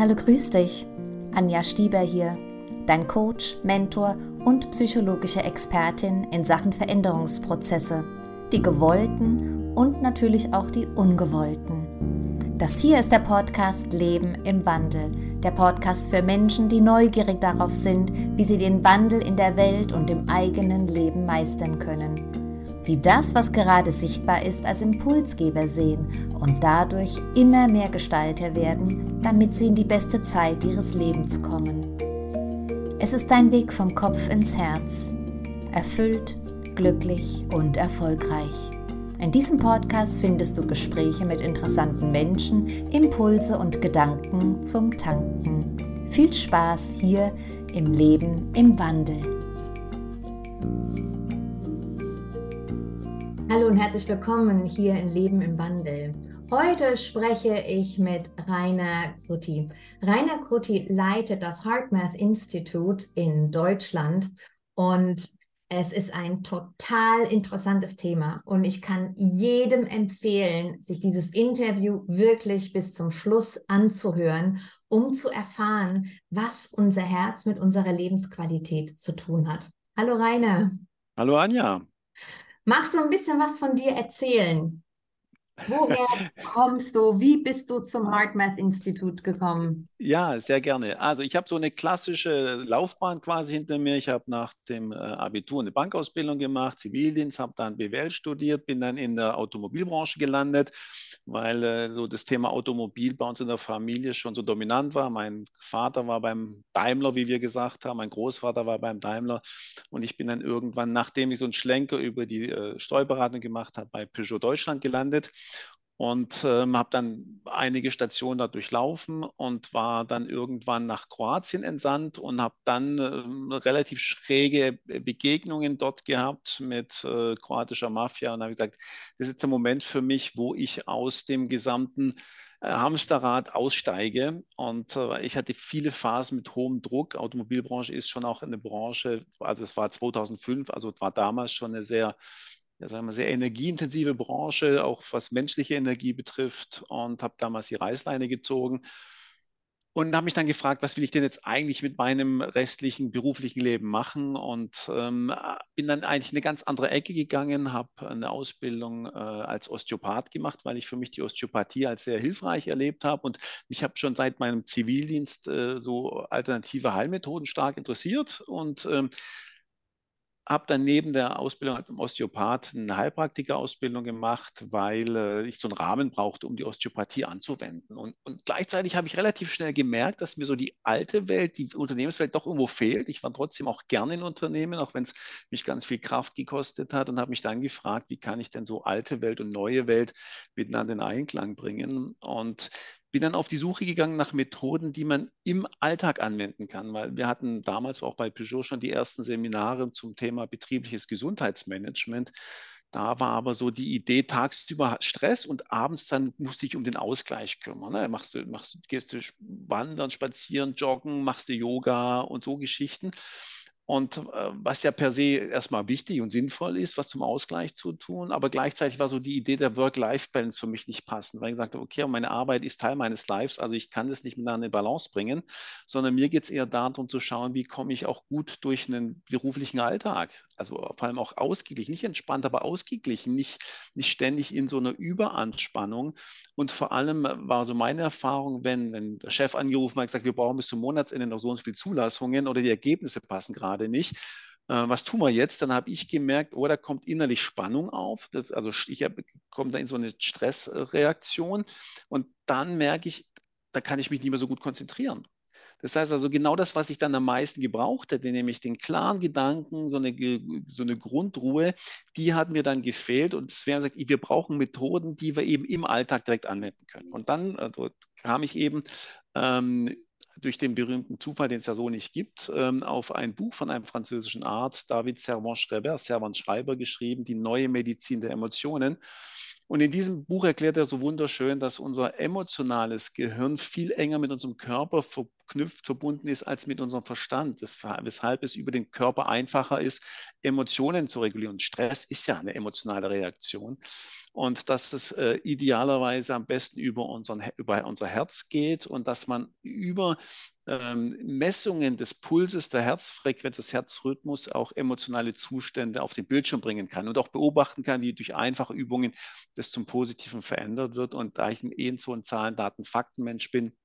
Hallo, grüß dich. Anja Stieber hier, dein Coach, Mentor und psychologische Expertin in Sachen Veränderungsprozesse, die gewollten und natürlich auch die ungewollten. Das hier ist der Podcast Leben im Wandel, der Podcast für Menschen, die neugierig darauf sind, wie sie den Wandel in der Welt und im eigenen Leben meistern können die das, was gerade sichtbar ist, als Impulsgeber sehen und dadurch immer mehr Gestalter werden, damit sie in die beste Zeit ihres Lebens kommen. Es ist ein Weg vom Kopf ins Herz, erfüllt, glücklich und erfolgreich. In diesem Podcast findest du Gespräche mit interessanten Menschen, Impulse und Gedanken zum Tanken. Viel Spaß hier im Leben im Wandel. Hallo und herzlich willkommen hier in Leben im Wandel. Heute spreche ich mit Rainer Krutti. Rainer Krutti leitet das HeartMath Institute in Deutschland und es ist ein total interessantes Thema und ich kann jedem empfehlen, sich dieses Interview wirklich bis zum Schluss anzuhören, um zu erfahren, was unser Herz mit unserer Lebensqualität zu tun hat. Hallo Rainer. Hallo Anja. Magst du ein bisschen was von dir erzählen? Woher kommst du? Wie bist du zum HeartMath Institut gekommen? Ja, sehr gerne. Also ich habe so eine klassische Laufbahn quasi hinter mir. Ich habe nach dem äh, Abitur eine Bankausbildung gemacht, Zivildienst, habe dann BWL studiert, bin dann in der Automobilbranche gelandet weil äh, so das Thema Automobil bei uns in der Familie schon so dominant war. Mein Vater war beim Daimler, wie wir gesagt haben, mein Großvater war beim Daimler und ich bin dann irgendwann, nachdem ich so einen Schlenker über die äh, Steuerberatung gemacht habe, bei Peugeot Deutschland gelandet und ähm, habe dann einige Stationen da durchlaufen und war dann irgendwann nach Kroatien entsandt und habe dann äh, relativ schräge Begegnungen dort gehabt mit äh, kroatischer Mafia und habe gesagt, das ist jetzt der Moment für mich, wo ich aus dem gesamten äh, Hamsterrad aussteige. Und äh, ich hatte viele Phasen mit hohem Druck. Automobilbranche ist schon auch eine Branche, also es war 2005, also war damals schon eine sehr ja, sagen wir, sehr energieintensive Branche, auch was menschliche Energie betrifft und habe damals die Reißleine gezogen und habe mich dann gefragt, was will ich denn jetzt eigentlich mit meinem restlichen beruflichen Leben machen? Und ähm, bin dann eigentlich in eine ganz andere Ecke gegangen, habe eine Ausbildung äh, als Osteopath gemacht, weil ich für mich die Osteopathie als sehr hilfreich erlebt habe. Und mich habe schon seit meinem Zivildienst äh, so alternative Heilmethoden stark interessiert. Und ähm, habe dann neben der Ausbildung als Osteopath eine Heilpraktikerausbildung gemacht, weil äh, ich so einen Rahmen brauchte, um die Osteopathie anzuwenden. Und, und, gleichzeitig habe ich relativ schnell gemerkt, dass mir so die alte Welt, die Unternehmenswelt doch irgendwo fehlt. Ich war trotzdem auch gerne in Unternehmen, auch wenn es mich ganz viel Kraft gekostet hat und habe mich dann gefragt, wie kann ich denn so alte Welt und neue Welt miteinander in Einklang bringen? Und bin dann auf die Suche gegangen nach Methoden, die man im Alltag anwenden kann, weil wir hatten damals auch bei Peugeot schon die ersten Seminare zum Thema betriebliches Gesundheitsmanagement. Da war aber so die Idee, tagsüber Stress und abends dann musst du dich um den Ausgleich kümmern. Ne? Machst du, machst, gehst du wandern, spazieren, joggen, machst du Yoga und so Geschichten. Und äh, was ja per se erstmal wichtig und sinnvoll ist, was zum Ausgleich zu tun, aber gleichzeitig war so die Idee der Work-Life-Balance für mich nicht passend, weil ich gesagt habe, okay, meine Arbeit ist Teil meines Lives, also ich kann das nicht miteinander in Balance bringen, sondern mir geht es eher darum zu schauen, wie komme ich auch gut durch einen beruflichen Alltag, also vor allem auch ausgeglichen, nicht entspannt, aber ausgeglichen, nicht, nicht ständig in so einer Überanspannung. Und vor allem war so meine Erfahrung, wenn, der Chef angerufen hat, gesagt, wir brauchen bis zum Monatsende noch so und so viele Zulassungen oder die Ergebnisse passen gerade gerade nicht. Äh, was tun wir jetzt? Dann habe ich gemerkt, oh, da kommt innerlich Spannung auf. Das, also ich komme da in so eine Stressreaktion und dann merke ich, da kann ich mich nicht mehr so gut konzentrieren. Das heißt also genau das, was ich dann am meisten gebraucht hätte, nämlich den klaren Gedanken, so eine, so eine Grundruhe, die hat mir dann gefehlt und es wäre gesagt, wir brauchen Methoden, die wir eben im Alltag direkt anwenden können. Und dann also, kam ich eben ähm, durch den berühmten Zufall, den es ja so nicht gibt, ähm, auf ein Buch von einem französischen Arzt, David Servan-Schreiber, Servan-Schreiber geschrieben, Die neue Medizin der Emotionen. Und in diesem Buch erklärt er so wunderschön, dass unser emotionales Gehirn viel enger mit unserem Körper ver verknüpft, verbunden ist als mit unserem Verstand, das, weshalb es über den Körper einfacher ist, Emotionen zu regulieren. Stress ist ja eine emotionale Reaktion und dass es äh, idealerweise am besten über, unseren, über unser Herz geht und dass man über ähm, Messungen des Pulses, der Herzfrequenz, des Herzrhythmus auch emotionale Zustände auf den Bildschirm bringen kann und auch beobachten kann, wie durch einfache Übungen das zum Positiven verändert wird. Und da ich eh so ein Zahlen, Daten, Fakten-Mensch bin,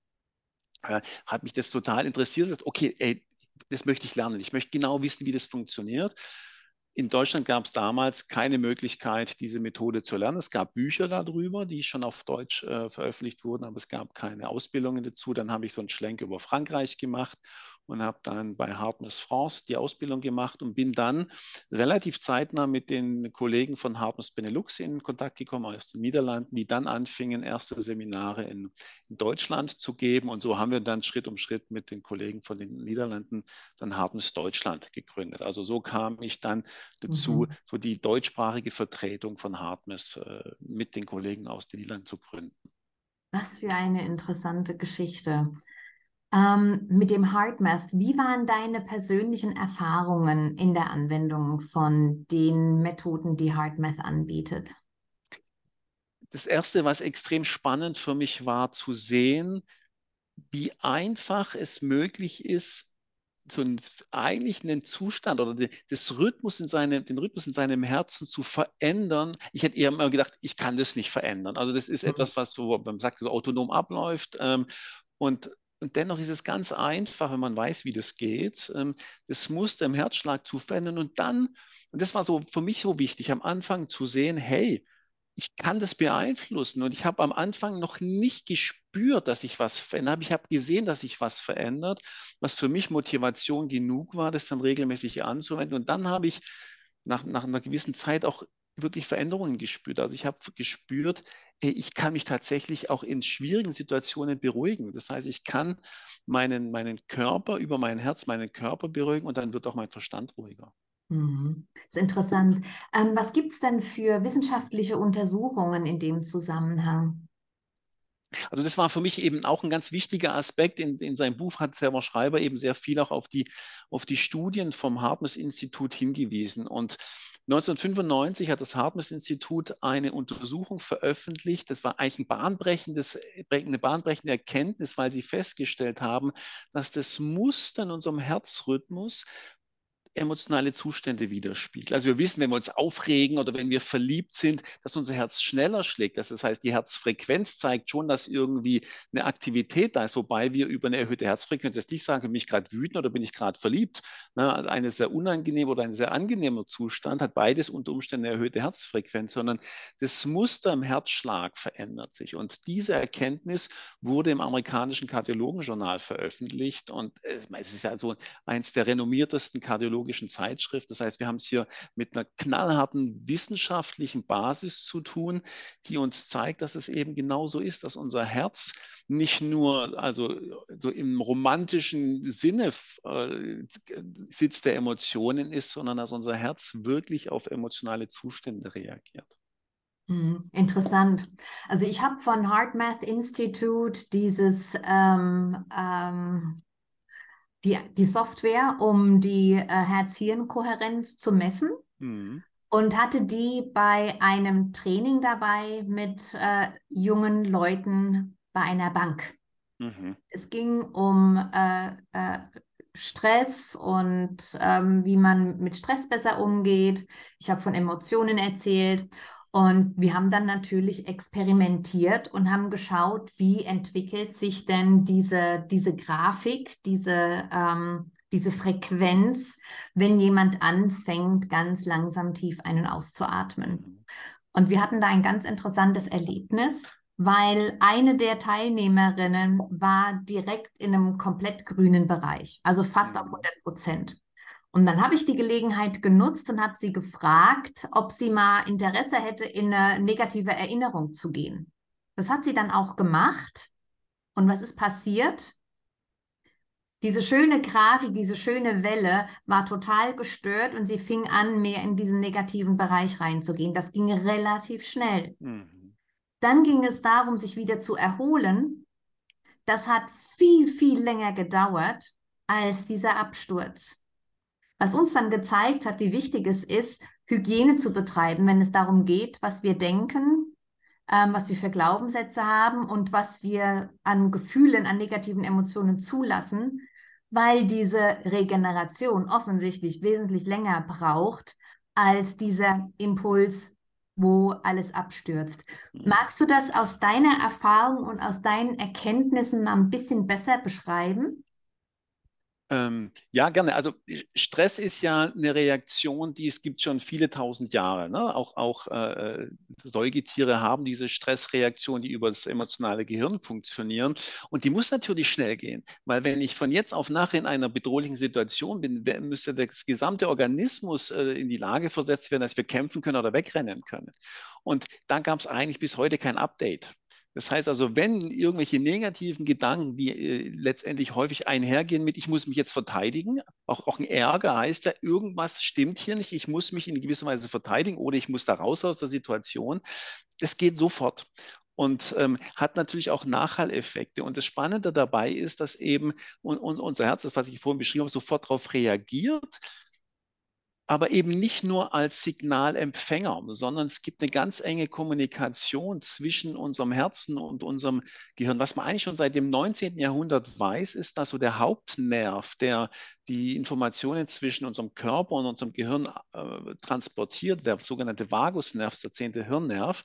äh, hat mich das total interessiert. Okay, ey, das möchte ich lernen. Ich möchte genau wissen, wie das funktioniert. In Deutschland gab es damals keine Möglichkeit, diese Methode zu lernen. Es gab Bücher darüber, die schon auf Deutsch äh, veröffentlicht wurden, aber es gab keine Ausbildungen dazu. Dann habe ich so einen Schlenk über Frankreich gemacht und habe dann bei Hartmut France die Ausbildung gemacht und bin dann relativ zeitnah mit den Kollegen von Hartmut Benelux in Kontakt gekommen aus den Niederlanden, die dann anfingen, erste Seminare in, in, Deutschland zu geben. Und so haben wir dann Schritt um Schritt mit den Kollegen von den Niederlanden dann Hartmut Deutschland gegründet. Also so kam ich dann dazu, mhm. so die deutschsprachige Vertretung von Hartmut äh, mit den Kollegen aus den Niederlanden zu gründen. Was für eine interessante Geschichte. Ähm, mit dem HeartMath, wie waren deine persönlichen Erfahrungen in der Anwendung von den Methoden, die HeartMath anbietet? Das Erste, was extrem spannend für mich war, zu sehen, wie einfach es möglich ist, so einen, eigentlich einen Zustand oder die, das Rhythmus in seinem, den Rhythmus in seinem Herzen zu verändern. Ich hätte eher mal gedacht, ich kann das nicht verändern. Also das ist mhm. etwas, was so, man sagt, so autonom abläuft. Ähm, und und dennoch ist es ganz einfach, wenn man weiß, wie das geht, ähm, das Muster im Herzschlag zu verändern und dann, und das war so für mich so wichtig, am Anfang zu sehen, hey, ich kann das beeinflussen. Und ich habe am Anfang noch nicht gespürt, dass ich was verändert Ich habe gesehen, dass sich was verändert, was für mich Motivation genug war, das dann regelmäßig anzuwenden. Und dann habe ich nach, nach einer gewissen Zeit auch wirklich Veränderungen gespürt. Also ich habe gespürt, ich kann mich tatsächlich auch in schwierigen Situationen beruhigen. Das heißt, ich kann meinen, meinen Körper über mein Herz, meinen Körper beruhigen und dann wird auch mein Verstand ruhiger. Mhm. Das ist interessant. Ähm, was gibt es denn für wissenschaftliche Untersuchungen in dem Zusammenhang? Also das war für mich eben auch ein ganz wichtiger Aspekt. In, in seinem Buch hat Server Schreiber eben sehr viel auch auf die, auf die Studien vom Hartmus-Institut hingewiesen. Und 1995 hat das Hartmus-Institut eine Untersuchung veröffentlicht. Das war eigentlich ein bahnbrechendes, eine bahnbrechende Erkenntnis, weil sie festgestellt haben, dass das Muster in unserem Herzrhythmus emotionale Zustände widerspiegelt. Also wir wissen, wenn wir uns aufregen oder wenn wir verliebt sind, dass unser Herz schneller schlägt. Das heißt, die Herzfrequenz zeigt schon, dass irgendwie eine Aktivität da ist, wobei wir über eine erhöhte Herzfrequenz jetzt nicht sagen, bin ich gerade wütend oder bin ich gerade verliebt. Also eine sehr unangenehme oder ein sehr angenehmer Zustand hat beides unter Umständen eine erhöhte Herzfrequenz, sondern das Muster im Herzschlag verändert sich. Und diese Erkenntnis wurde im amerikanischen Kardiologenjournal veröffentlicht und es ist ja so eins der renommiertesten Kardiologen psychologischen Zeitschrift. Das heißt, wir haben es hier mit einer knallharten wissenschaftlichen Basis zu tun, die uns zeigt, dass es eben genauso ist, dass unser Herz nicht nur also so im romantischen Sinne äh, Sitz der Emotionen ist, sondern dass unser Herz wirklich auf emotionale Zustände reagiert. Hm, interessant. Also ich habe von HeartMath Institute dieses ähm, ähm, die, die Software, um die äh, Herz-Hirn-Kohärenz zu messen. Mhm. Und hatte die bei einem Training dabei mit äh, jungen Leuten bei einer Bank. Mhm. Es ging um äh, äh, Stress und ähm, wie man mit Stress besser umgeht. Ich habe von Emotionen erzählt und wir haben dann natürlich experimentiert und haben geschaut, wie entwickelt sich denn diese, diese Grafik, diese, ähm, diese Frequenz, wenn jemand anfängt, ganz langsam tief ein- und auszuatmen. Und wir hatten da ein ganz interessantes Erlebnis, weil eine der Teilnehmerinnen war direkt in einem komplett grünen Bereich, also fast auf 100 Prozent. Und dann habe ich die Gelegenheit genutzt und habe sie gefragt, ob sie mal Interesse hätte, in eine negative Erinnerung zu gehen. Das hat sie dann auch gemacht. Und was ist passiert? Diese schöne Grafik, diese schöne Welle war total gestört und sie fing an, mehr in diesen negativen Bereich reinzugehen. Das ging relativ schnell. Mhm. Dann ging es darum, sich wieder zu erholen. das hat viel, viel länger gedauert als dieser Absturz. Was uns dann gezeigt hat, wie wichtig es ist, Hygiene zu betreiben, wenn es darum geht, was wir denken, ähm, was wir für Glaubenssätze haben und was wir an Gefühlen, an negativen Emotionen zulassen, weil diese Regeneration offensichtlich wesentlich länger braucht als dieser Impuls, wo alles abstürzt. Mhm. Magst du das aus deiner Erfahrung und aus deinen Erkenntnissen mal ein bisschen besser beschreiben? Ähm, ja, gerne. Also Stress ist ja eine Reaktion, die es gibt schon viele tausend Jahre. Ne? Auch, auch äh, Säugetiere haben diese Stressreaktion, die über das emotionale Gehirn funktionieren. Und die muss natürlich schnell gehen, weil wenn ich von jetzt auf nachher in einer bedrohlichen Situation bin, müsste das gesamte Organismus äh, in die Lage versetzt werden, dass wir kämpfen können oder wegrennen können. Und da gab es eigentlich bis heute kein Update. Das heißt also, wenn irgendwelche negativen Gedanken, die äh, letztendlich häufig einhergehen mit, ich muss mich jetzt verteidigen, auch, auch ein Ärger heißt ja, irgendwas stimmt hier nicht, ich muss mich in gewisser Weise verteidigen oder ich muss da raus aus der Situation. Das geht sofort und ähm, hat natürlich auch Nachhalleffekte. Und das Spannende dabei ist, dass eben und, und unser Herz, das was ich vorhin beschrieben habe, sofort darauf reagiert aber eben nicht nur als Signalempfänger, sondern es gibt eine ganz enge Kommunikation zwischen unserem Herzen und unserem Gehirn. Was man eigentlich schon seit dem 19. Jahrhundert weiß, ist, dass so der Hauptnerv, der die Informationen zwischen unserem Körper und unserem Gehirn äh, transportiert, der sogenannte Vagusnerv, der zehnte Hirnnerv,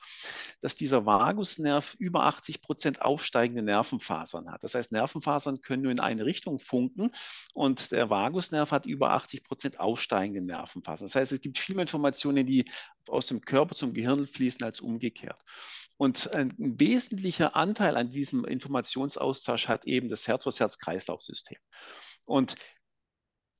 dass dieser Vagusnerv über 80 Prozent aufsteigende Nervenfasern hat. Das heißt, Nervenfasern können nur in eine Richtung funken und der Vagusnerv hat über 80 Prozent aufsteigende Nervenfasern. Das heißt, es gibt viel mehr Informationen, die aus dem Körper zum Gehirn fließen als umgekehrt. Und ein wesentlicher Anteil an diesem Informationsaustausch hat eben das Herz- das Herz-Kreislauf-System. Und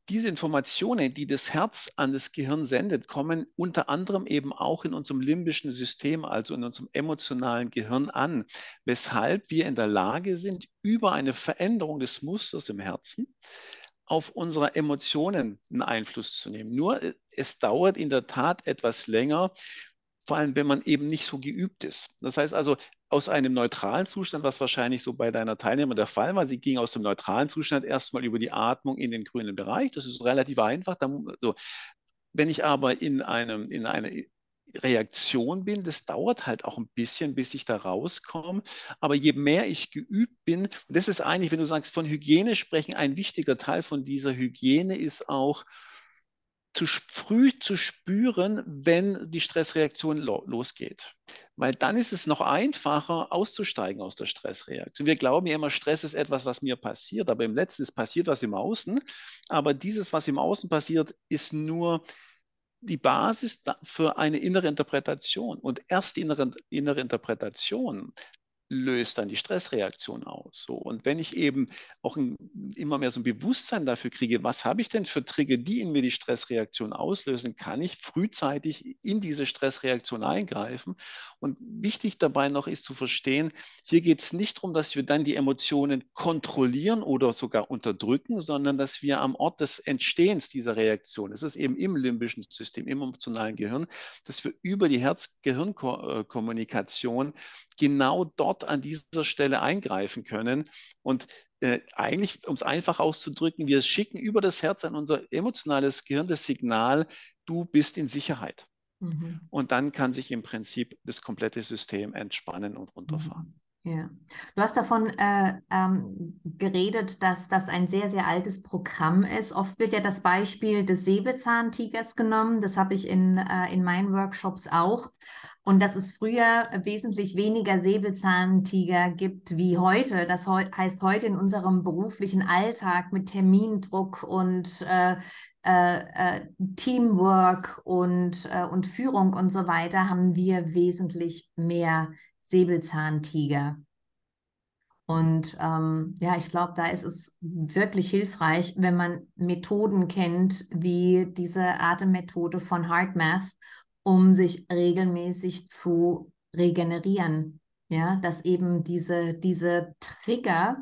diese Informationen, die das Herz an das Gehirn sendet, kommen unter anderem eben auch in unserem limbischen System, also in unserem emotionalen Gehirn an, weshalb wir in der Lage sind, über eine Veränderung des Musters im Herzen auf unsere Emotionen einen Einfluss zu nehmen. Nur äh, es dauert in der Tat etwas länger, vor allem wenn man eben nicht so geübt ist. Das heißt also, aus einem neutralen Zustand, was wahrscheinlich so bei deiner Teilnehmer der Fall war. Sie ging aus dem neutralen Zustand erstmal über die Atmung in den grünen Bereich. Das ist relativ einfach. so. Wenn ich aber in, einem, in einer Reaktion bin, das dauert halt auch ein bisschen, bis ich da rauskomme. Aber je mehr ich geübt bin, und das ist eigentlich, wenn du sagst, von Hygiene sprechen, ein wichtiger Teil von dieser Hygiene ist auch, zu früh zu spüren, wenn die Stressreaktion lo losgeht. Weil dann ist es noch einfacher, auszusteigen aus der Stressreaktion. Wir glauben ja immer, Stress ist etwas, was mir passiert, aber im Letzten ist passiert was im Außen. Aber dieses, was im Außen passiert, ist nur die Basis für eine innere Interpretation. Und erst die innere, innere Interpretation löst dann die Stressreaktion aus. So. Und wenn ich eben auch ein, immer mehr so ein Bewusstsein dafür kriege, was habe ich denn für Trigger, die in mir die Stressreaktion auslösen, kann ich frühzeitig in diese Stressreaktion eingreifen. Und wichtig dabei noch ist zu verstehen, hier geht es nicht darum, dass wir dann die Emotionen kontrollieren oder sogar unterdrücken, sondern dass wir am Ort des Entstehens dieser Reaktion, das ist eben im limbischen System, im emotionalen Gehirn, dass wir über die Herz-Gehirn-Kommunikation genau dort an dieser Stelle eingreifen können. Und äh, eigentlich, um es einfach auszudrücken, wir schicken über das Herz an unser emotionales Gehirn das Signal, du bist in Sicherheit. Mhm. Und dann kann sich im Prinzip das komplette System entspannen und runterfahren. Mhm. Ja, du hast davon äh, ähm, geredet, dass das ein sehr, sehr altes Programm ist. Oft wird ja das Beispiel des Säbelzahntigers genommen. Das habe ich in, äh, in meinen Workshops auch. Und dass es früher wesentlich weniger Säbelzahntiger gibt wie heute. Das he heißt heute in unserem beruflichen Alltag mit Termindruck und äh, äh, äh, Teamwork und, äh, und Führung und so weiter haben wir wesentlich mehr Säbelzahntiger. Und ähm, ja, ich glaube, da ist es wirklich hilfreich, wenn man Methoden kennt, wie diese Atemmethode von HeartMath, um sich regelmäßig zu regenerieren. Ja, dass eben diese, diese Trigger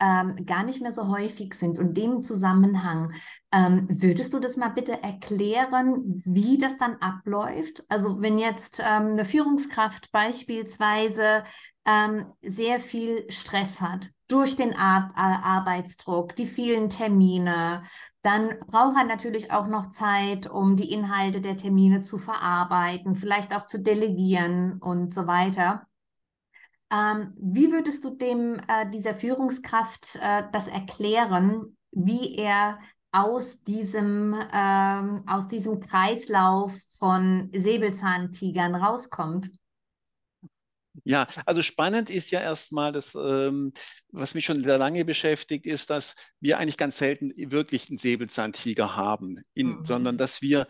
ähm, gar nicht mehr so häufig sind und dem Zusammenhang, ähm, würdest du das mal bitte erklären, wie das dann abläuft? Also wenn jetzt ähm, eine Führungskraft beispielsweise ähm, sehr viel Stress hat durch den Ar Arbeitsdruck, die vielen Termine, dann braucht er natürlich auch noch Zeit, um die Inhalte der Termine zu verarbeiten, vielleicht auch zu delegieren und so weiter. Ähm, wie würdest du dem äh, dieser Führungskraft äh, das erklären, wie er aus diesem, ähm, aus diesem Kreislauf von Säbelzahntigern rauskommt? Ja, also spannend ist ja erstmal, das, ähm, was mich schon sehr lange beschäftigt, ist, dass wir eigentlich ganz selten wirklich einen Säbelzahntiger haben, in, mhm. sondern dass wir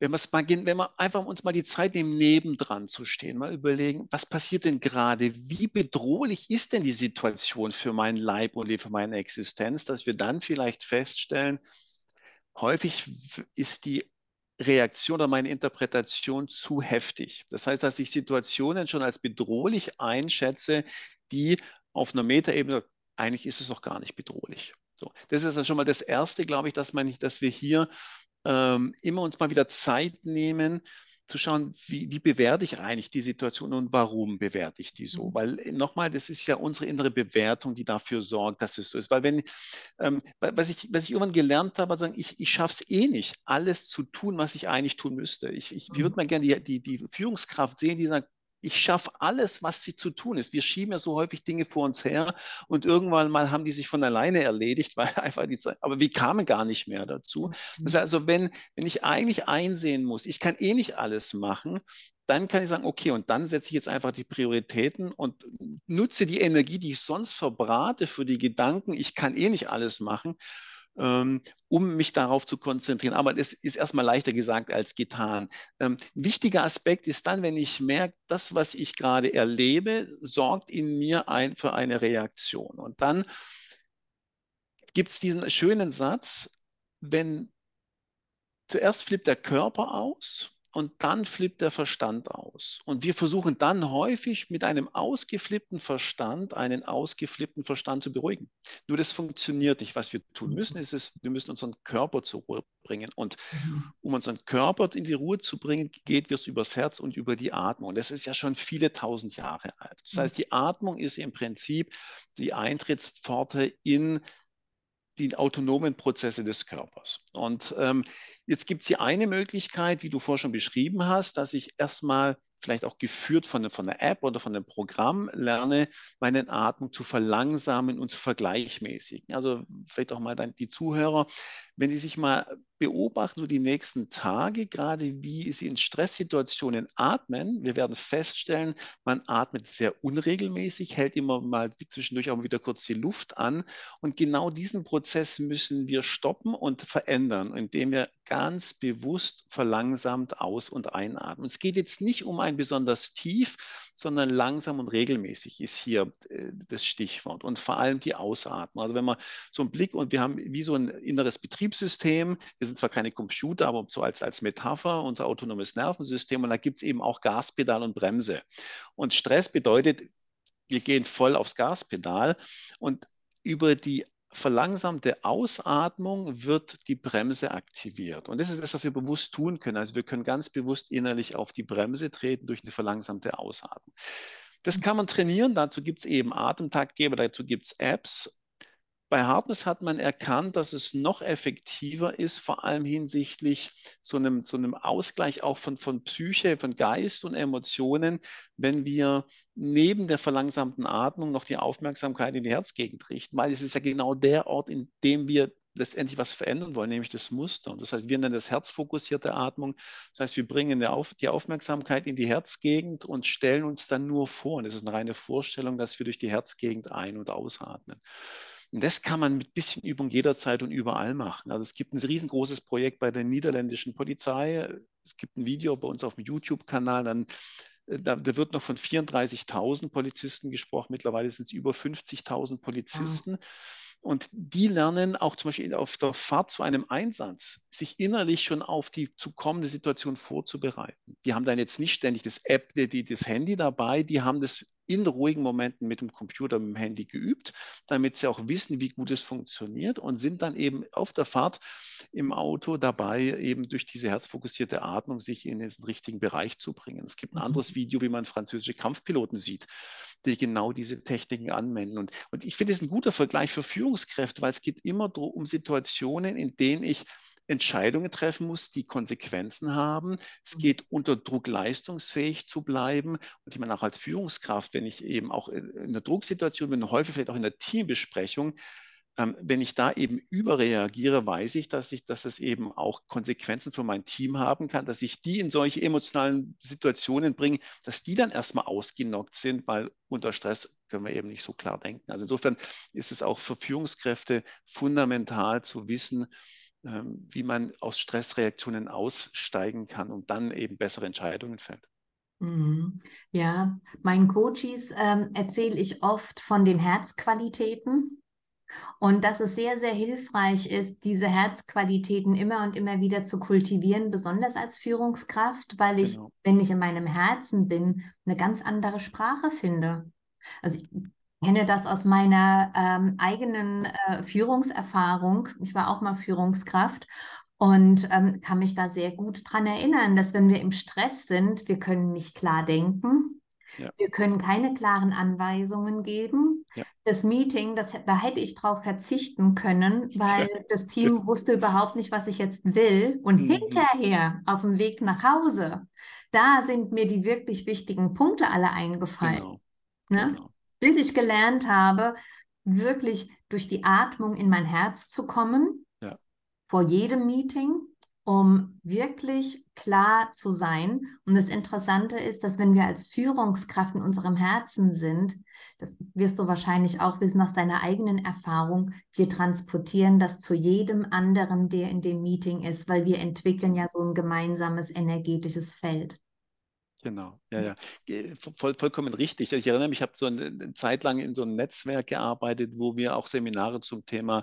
wenn, mal, wenn wir einfach uns mal die Zeit nehmen, nebendran zu stehen, mal überlegen, was passiert denn gerade? Wie bedrohlich ist denn die Situation für meinen Leib und für meine Existenz, dass wir dann vielleicht feststellen, häufig ist die Reaktion oder meine Interpretation zu heftig. Das heißt, dass ich Situationen schon als bedrohlich einschätze, die auf einer Metaebene, eigentlich ist es doch gar nicht bedrohlich. So, das ist also schon mal das Erste, glaube ich, dass, man dass wir hier ähm, immer uns mal wieder Zeit nehmen, zu schauen, wie, wie, bewerte ich eigentlich die Situation und warum bewerte ich die so? Mhm. Weil äh, nochmal, das ist ja unsere innere Bewertung, die dafür sorgt, dass es so ist. Weil wenn, ähm, was, ich, was ich irgendwann gelernt habe, sagen, ich, ich schaffe es eh nicht, alles zu tun, was ich eigentlich tun müsste. Ich, ich, ich würde mhm. mal gerne die, die, die Führungskraft sehen, die sagt, ich schaffe alles, was sie zu tun ist. Wir schieben ja so häufig Dinge vor uns her und irgendwann mal haben die sich von alleine erledigt, weil einfach die Zeit, aber wir kamen gar nicht mehr dazu. Das heißt also, wenn, wenn ich eigentlich einsehen muss, ich kann eh nicht alles machen, dann kann ich sagen, okay, und dann setze ich jetzt einfach die Prioritäten und nutze die Energie, die ich sonst verbrate für die Gedanken, ich kann eh nicht alles machen ähm, um mich darauf zu konzentrieren. Aber es ist erstmal leichter gesagt als getan. Ähm, ein wichtiger Aspekt ist dann, wenn ich merke, das, was ich gerade erlebe, sorgt in mir ein, für eine Reaktion. Und dann gibt es diesen schönen Satz, wenn zuerst flippt der Körper aus und dann flippt der Verstand aus. Und wir versuchen dann häufig mit einem ausgeflippten Verstand einen ausgeflippten Verstand zu beruhigen. Nur das funktioniert nicht. Was wir tun mhm. müssen, ist es, wir müssen unseren Körper zur Ruhe bringen. Und mhm. um unseren Körper in die Ruhe zu bringen, geht es übers Herz und über die Atmung. Und das ist ja schon viele tausend Jahre alt. Das heißt, die Atmung ist im Prinzip die Eintrittspforte in die autonomen Prozesse des Körpers. Und ähm, jetzt gibt es hier eine Möglichkeit, wie du vorher schon beschrieben hast, dass ich erstmal vielleicht auch geführt von, von der App oder von einem Programm lerne, meine Atmung zu verlangsamen und zu vergleichmäßigen. Also vielleicht auch mal dann die Zuhörer, wenn die sich mal beobachten, so die nächsten Tage, gerade wie sie in Stresssituationen atmen, wir werden feststellen, man atmet sehr unregelmäßig, hält immer mal zwischendurch auch wieder kurz die Luft an. Und genau diesen Prozess müssen wir stoppen und verändern, indem wir ganz bewusst verlangsamt aus- und einatmen. Es geht jetzt nicht um ein besonders tief, sondern langsam und regelmäßig ist hier äh, das Stichwort und vor allem die Ausatmung. Also wenn man so einen Blick und wir haben wie so ein inneres Betriebssystem, wir sind zwar keine Computer, aber so als, als Metapher unser autonomes Nervensystem und da gibt es eben auch Gaspedal und Bremse. Und Stress bedeutet, wir gehen voll aufs Gaspedal und über die verlangsamte Ausatmung wird die Bremse aktiviert. Und das ist das, was wir bewusst tun können. Also wir können ganz bewusst innerlich auf die Bremse treten durch eine verlangsamte Ausatmung. Das kann man trainieren. Dazu gibt es eben Atemtaktgeber, dazu gibt es Apps. Bei Hardness hat man erkannt, dass es noch effektiver ist, vor allem hinsichtlich so einem, so einem Ausgleich auch von, von Psyche, von Geist und Emotionen, wenn wir neben der verlangsamten Atmung noch die Aufmerksamkeit in die Herzgegend richten, weil es ist ja genau der Ort, in dem wir letztendlich was verändern wollen, nämlich das Muster. Und das heißt, wir nennen das herzfokussierte Atmung. Das heißt, wir bringen die Aufmerksamkeit in die Herzgegend und stellen uns dann nur vor. Und es ist eine reine Vorstellung, dass wir durch die Herzgegend ein- und ausatmen. Und das kann man mit bisschen Übung jederzeit und überall machen. Also es gibt ein riesengroßes Projekt bei der niederländischen Polizei. Es gibt ein Video bei uns auf dem YouTube-Kanal. Dann äh, da, da, wird noch von 34.000 Polizisten gesprochen. Mittlerweile sind es über 50.000 Polizisten. Ah. Und die lernen auch zum Beispiel auf der Fahrt zu einem Einsatz, sich innerlich schon auf die zu kommende Situation vorzubereiten. Die haben dann jetzt nicht ständig das App, die, das Handy dabei, die haben das in ruhigen Momenten mit dem Computer, mit dem Handy geübt, damit sie auch wissen, wie gut es funktioniert und sind dann eben auf der Fahrt im Auto dabei, eben durch diese herzfokussierte Atmung sich in den richtigen Bereich zu bringen. Es gibt ein mhm. anderes Video, wie man französische Kampfpiloten sieht, die genau diese Techniken anwenden. Und, und ich finde es ein guter Vergleich für Führungskräfte, weil es geht immer um Situationen, in denen ich Entscheidungen treffen muss, die Konsequenzen haben. Es mhm. geht unter Druck leistungsfähig zu bleiben. Und ich meine auch als Führungskraft, wenn ich eben auch in einer Drucksituation bin, häufig vielleicht auch in der Teambesprechung, ähm, wenn ich da eben überreagiere, weiß ich, dass ich, dass es eben auch Konsequenzen für mein Team haben kann, dass ich die in solche emotionalen Situationen bringe, dass die dann erstmal ausgenockt sind, weil unter Stress können wir eben nicht so klar denken. Also insofern ist es auch für Führungskräfte fundamental zu wissen, wie man aus Stressreaktionen aussteigen kann und dann eben bessere Entscheidungen fällt. Mhm. Ja, meinen Coaches ähm, erzähle ich oft von den Herzqualitäten und dass es sehr, sehr hilfreich ist, diese Herzqualitäten immer und immer wieder zu kultivieren, besonders als Führungskraft, weil ich, genau. wenn ich in meinem Herzen bin, eine ganz andere Sprache finde. Also ich kenne das aus meiner ähm, eigenen äh, Führungserfahrung. Ich war auch mal Führungskraft und ähm, kann mich da sehr gut daran erinnern, dass wenn wir im Stress sind, wir können nicht klar denken. Ja. Wir können keine klaren Anweisungen geben. Ja. Das Meeting, das, da hätte ich drauf verzichten können, weil das Team wusste überhaupt nicht, was ich jetzt will. Und mhm. hinterher, auf dem Weg nach Hause, da sind mir die wirklich wichtigen Punkte alle eingefallen. Genau. Ne? Genau. Bis ich gelernt habe, wirklich durch die Atmung in mein Herz zu kommen, ja. vor jedem Meeting um wirklich klar zu sein. Und das Interessante ist, dass wenn wir als Führungskraft in unserem Herzen sind, das wirst du wahrscheinlich auch wissen aus deiner eigenen Erfahrung, wir transportieren das zu jedem anderen, der in dem Meeting ist, weil wir entwickeln ja so ein gemeinsames energetisches Feld. Genau, ja, ja, Voll, vollkommen richtig. Ich erinnere mich, ich habe so eine, Zeit lang in so einem Netzwerk gearbeitet, wo wir auch Seminare zum Thema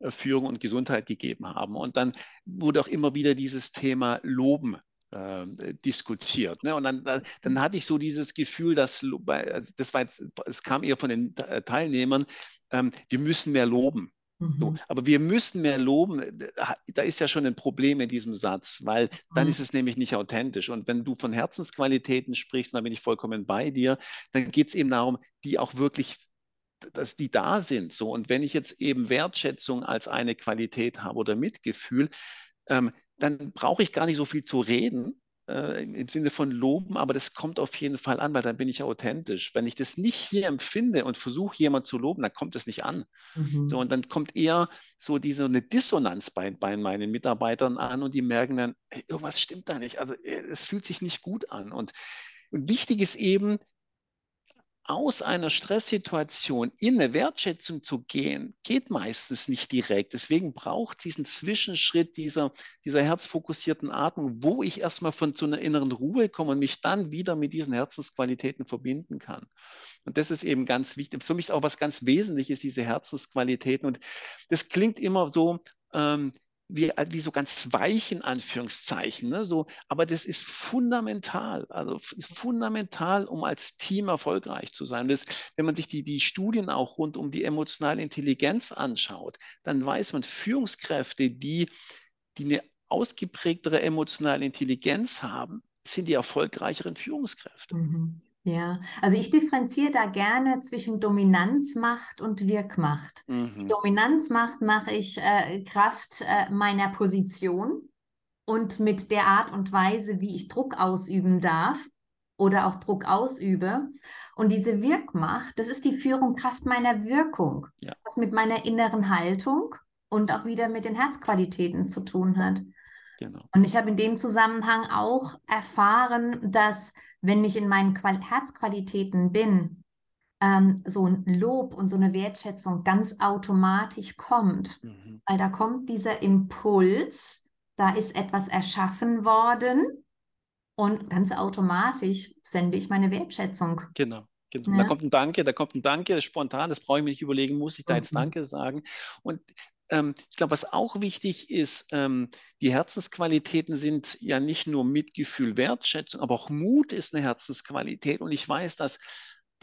äh, Führung und Gesundheit gegeben haben. Und dann wurde auch immer wieder dieses Thema Loben äh, diskutiert. Ne? Und dann, dann hatte ich so dieses Gefühl, dass also das war jetzt, es kam eher von den Teilnehmern, ähm, wir müssen mehr loben. So, mhm. aber wir müssen mehr loben. Da ist ja schon ein Problem in diesem Satz, weil dann mhm. ist es nämlich nicht authentisch. Und wenn du von Herzensqualitäten sprichst, dann bin ich vollkommen bei dir, dann geht es eben darum, die auch wirklich dass die da sind. So. Und wenn ich jetzt eben Wertschätzung als eine Qualität habe oder Mitgefühl, ähm, dann brauche ich gar nicht so viel zu reden, äh, im Sinne von loben, aber das kommt auf jeden Fall an, weil dann bin ich authentisch. Wenn ich das nicht hier empfinde und versuche, jemand zu loben, dann kommt es nicht an. Mhm. So, und dann kommt eher so diese eine Dissonanz bei, bei meinen Mitarbeitern an und die merken dann, ey, irgendwas stimmt da nicht. Also äh, es fühlt sich nicht gut an. Und, und wichtig ist eben, aus einer Stresssituation in eine Wertschätzung zu gehen, geht meistens nicht direkt. Deswegen braucht es diesen Zwischenschritt dieser, dieser herzfokussierten Atmung, wo ich erstmal von zu einer inneren Ruhe komme und mich dann wieder mit diesen Herzensqualitäten verbinden kann. Und das ist eben ganz wichtig. Für mich auch was ganz Wesentliches, diese Herzensqualitäten. Und das klingt immer so, ähm, wie, äh, wie so ganz weich in Anführungszeichen. Ne? So, aber das ist fundamental, also fundamental, um als Team erfolgreich zu sein. Das, wenn man sich die, die Studien auch rund um die emotionale Intelligenz anschaut, dann weiß man, Führungskräfte, die, die eine ausgeprägtere emotionale Intelligenz haben, sind die erfolgreicheren Führungskräfte. Mhm. Ja, also ich differenziere da gerne zwischen Dominanzmacht und Wirkmacht. Mhm. Dominanzmacht mache ich äh, Kraft äh, meiner Position und mit der Art und Weise, wie ich Druck ausüben darf oder auch Druck ausübe. Und diese Wirkmacht, das ist die Führung Kraft meiner Wirkung, ja. was mit meiner inneren Haltung und auch wieder mit den Herzqualitäten zu tun hat. Genau. Und ich habe in dem Zusammenhang auch erfahren, dass wenn ich in meinen Qual Herzqualitäten bin, ähm, so ein Lob und so eine Wertschätzung ganz automatisch kommt. Mhm. Weil da kommt dieser Impuls, da ist etwas erschaffen worden und ganz automatisch sende ich meine Wertschätzung. Genau. Genau. Ja. Da kommt ein Danke, da kommt ein Danke, spontan, das brauche ich mir nicht überlegen, muss ich da jetzt mhm. Danke sagen. Und ich glaube, was auch wichtig ist, ähm, die Herzensqualitäten sind ja nicht nur Mitgefühl, Wertschätzung, aber auch Mut ist eine Herzensqualität. Und ich weiß, dass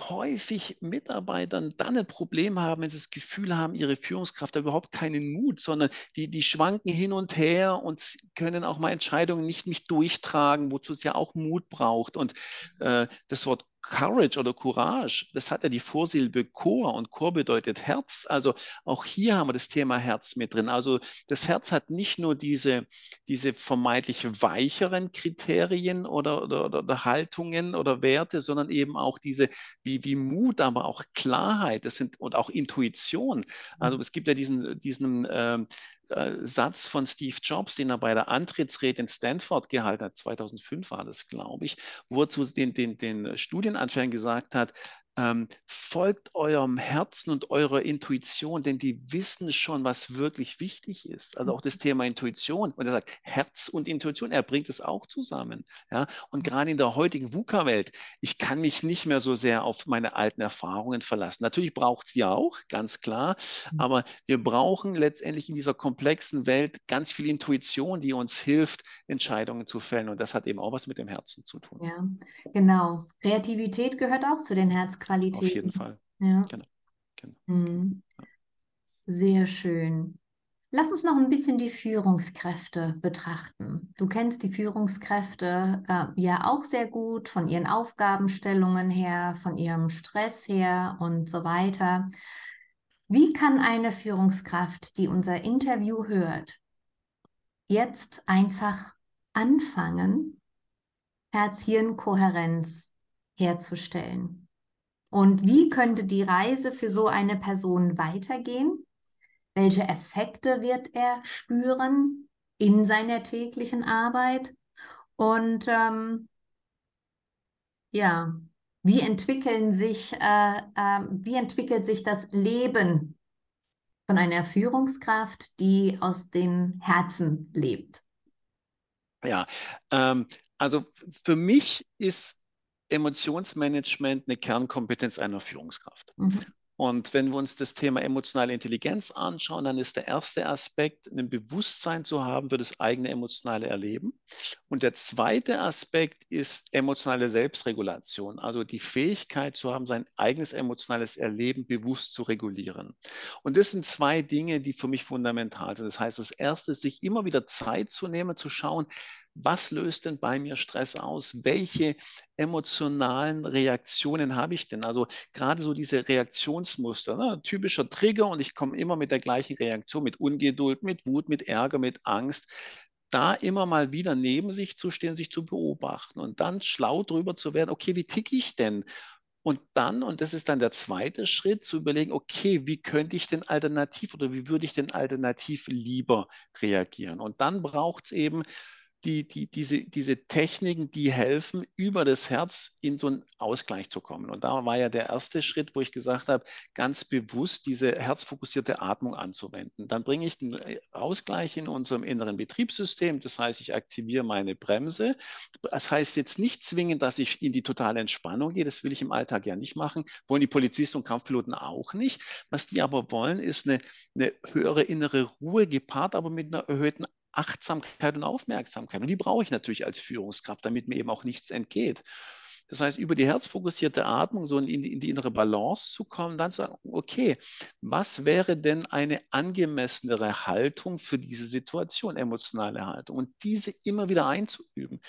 häufig Mitarbeitern dann ein Problem haben, wenn sie das Gefühl haben, ihre Führungskraft hat überhaupt keinen Mut, sondern die, die schwanken hin und her und können auch mal Entscheidungen nicht, nicht durchtragen, wozu es ja auch Mut braucht. Und äh, das Wort Courage oder Courage, das hat ja die Vorsilbe Chor und Chor bedeutet Herz. Also auch hier haben wir das Thema Herz mit drin. Also das Herz hat nicht nur diese, diese vermeintlich weicheren Kriterien oder, oder, oder Haltungen oder Werte, sondern eben auch diese wie, wie Mut, aber auch Klarheit das sind, und auch Intuition. Also es gibt ja diesen, diesen ähm, äh, Satz von Steve Jobs, den er bei der Antrittsrede in Stanford gehalten hat, 2005 war das, glaube ich, wo er zu den, den, den Studienanfängern gesagt hat, ähm, folgt eurem Herzen und eurer Intuition, denn die wissen schon, was wirklich wichtig ist. Also auch das Thema Intuition. Und er sagt, Herz und Intuition, er bringt es auch zusammen. Ja? Und gerade in der heutigen VUCA-Welt, ich kann mich nicht mehr so sehr auf meine alten Erfahrungen verlassen. Natürlich braucht es die auch, ganz klar. Mhm. Aber wir brauchen letztendlich in dieser komplexen Welt ganz viel Intuition, die uns hilft, Entscheidungen zu fällen. Und das hat eben auch was mit dem Herzen zu tun. Ja, genau. Kreativität gehört auch zu den Herzqualitäten. Qualität. Auf jeden Fall. Ja. Genau. genau. Mhm. Sehr schön. Lass uns noch ein bisschen die Führungskräfte betrachten. Du kennst die Führungskräfte äh, ja auch sehr gut von ihren Aufgabenstellungen her, von ihrem Stress her und so weiter. Wie kann eine Führungskraft, die unser Interview hört, jetzt einfach anfangen, Herz-Hirn-Kohärenz herzustellen? Und wie könnte die Reise für so eine Person weitergehen? Welche Effekte wird er spüren in seiner täglichen Arbeit? Und ähm, ja, wie entwickeln sich, äh, äh, wie entwickelt sich das Leben von einer Führungskraft, die aus dem Herzen lebt? Ja, ähm, also für mich ist Emotionsmanagement eine Kernkompetenz einer Führungskraft. Mhm. Und wenn wir uns das Thema emotionale Intelligenz anschauen, dann ist der erste Aspekt, ein Bewusstsein zu haben für das eigene emotionale Erleben. Und der zweite Aspekt ist emotionale Selbstregulation, also die Fähigkeit zu haben, sein eigenes emotionales Erleben bewusst zu regulieren. Und das sind zwei Dinge, die für mich fundamental sind. Das heißt, das erste ist, sich immer wieder Zeit zu nehmen, zu schauen, was löst denn bei mir Stress aus? Welche emotionalen Reaktionen habe ich denn? Also gerade so diese Reaktionsmuster, ne? typischer Trigger und ich komme immer mit der gleichen Reaktion, mit Ungeduld, mit Wut, mit Ärger, mit Angst. Da immer mal wieder neben sich zu stehen, sich zu beobachten und dann schlau drüber zu werden, okay, wie ticke ich denn? Und dann, und das ist dann der zweite Schritt, zu überlegen, okay, wie könnte ich denn alternativ oder wie würde ich denn alternativ lieber reagieren? Und dann braucht es eben die, die, diese, diese Techniken, die helfen, über das Herz in so einen Ausgleich zu kommen. Und da war ja der erste Schritt, wo ich gesagt habe, ganz bewusst diese herzfokussierte Atmung anzuwenden. Dann bringe ich den äh, Ausgleich in unserem inneren Betriebssystem. Das heißt, ich aktiviere meine Bremse. Das heißt jetzt nicht zwingend, dass ich in die totale Entspannung gehe. Das will ich im Alltag ja nicht machen. Wollen die Polizisten und Kampfpiloten auch nicht. Was die aber wollen, ist eine, eine höhere innere Ruhe gepaart, aber mit einer erhöhten Achtsamkeit und Aufmerksamkeit. Und die brauche ich natürlich als Führungskraft, damit mir eben auch nichts entgeht. Das heißt, über die herzfokussierte Atmung so in die, in die innere Balance zu kommen, dann zu sagen, okay, was wäre denn eine angemessenere Haltung für diese Situation, emotionale Haltung? Und diese immer wieder einzuüben.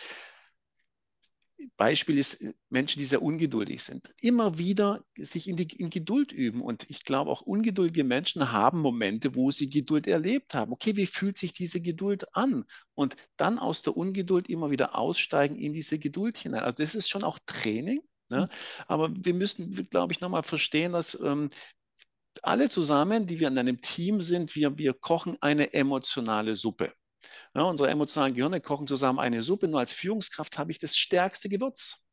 Beispiel ist äh, Menschen, die sehr ungeduldig sind. Immer wieder sich in, die, in Geduld üben. Und ich glaube, auch ungeduldige Menschen haben Momente, wo sie Geduld erlebt haben. Okay, wie fühlt sich diese Geduld an? Und dann aus der Ungeduld immer wieder aussteigen in diese Geduld hinein. Also das ist schon auch Training. Ne? Aber wir müssen, glaube ich, nochmal verstehen, dass ähm, alle zusammen, die wir in einem Team sind, wir, wir kochen eine emotionale Suppe. Ja, unsere emotionalen Gehirne kochen zusammen eine Suppe. Nur als Führungskraft habe ich das stärkste Gewürz.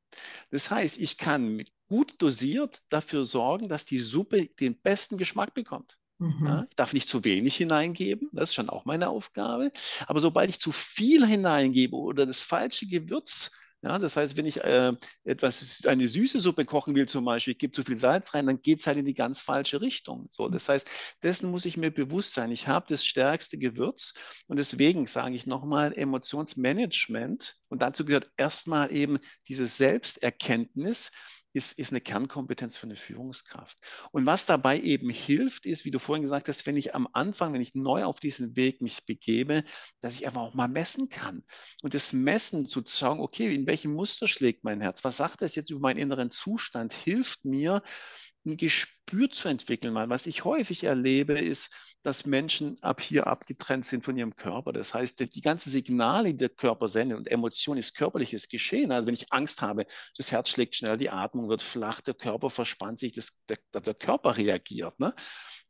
Das heißt, ich kann gut dosiert dafür sorgen, dass die Suppe den besten Geschmack bekommt. Mhm. Ja, ich darf nicht zu wenig hineingeben, das ist schon auch meine Aufgabe. Aber sobald ich zu viel hineingebe oder das falsche Gewürz ja, das heißt, wenn ich äh, etwas, eine süße Suppe kochen will zum Beispiel, ich gebe zu viel Salz rein, dann geht es halt in die ganz falsche Richtung. So, das heißt, dessen muss ich mir bewusst sein. Ich habe das stärkste Gewürz und deswegen sage ich nochmal Emotionsmanagement und dazu gehört erstmal eben diese Selbsterkenntnis, ist, ist eine Kernkompetenz für eine Führungskraft. Und was dabei eben hilft, ist, wie du vorhin gesagt hast, wenn ich am Anfang, wenn ich neu auf diesen Weg mich begebe, dass ich einfach auch mal messen kann. Und das Messen zu schauen, okay, in welchem Muster schlägt mein Herz? Was sagt das jetzt über meinen inneren Zustand? Hilft mir, ein Gespür zu entwickeln. Weil was ich häufig erlebe, ist, dass Menschen ab hier abgetrennt sind von ihrem Körper. Das heißt, die ganzen Signale, die der Körper sendet und Emotion ist körperliches Geschehen. Also wenn ich Angst habe, das Herz schlägt schnell, die Atmung wird flach, der Körper verspannt sich, das, der, der Körper reagiert. Ne?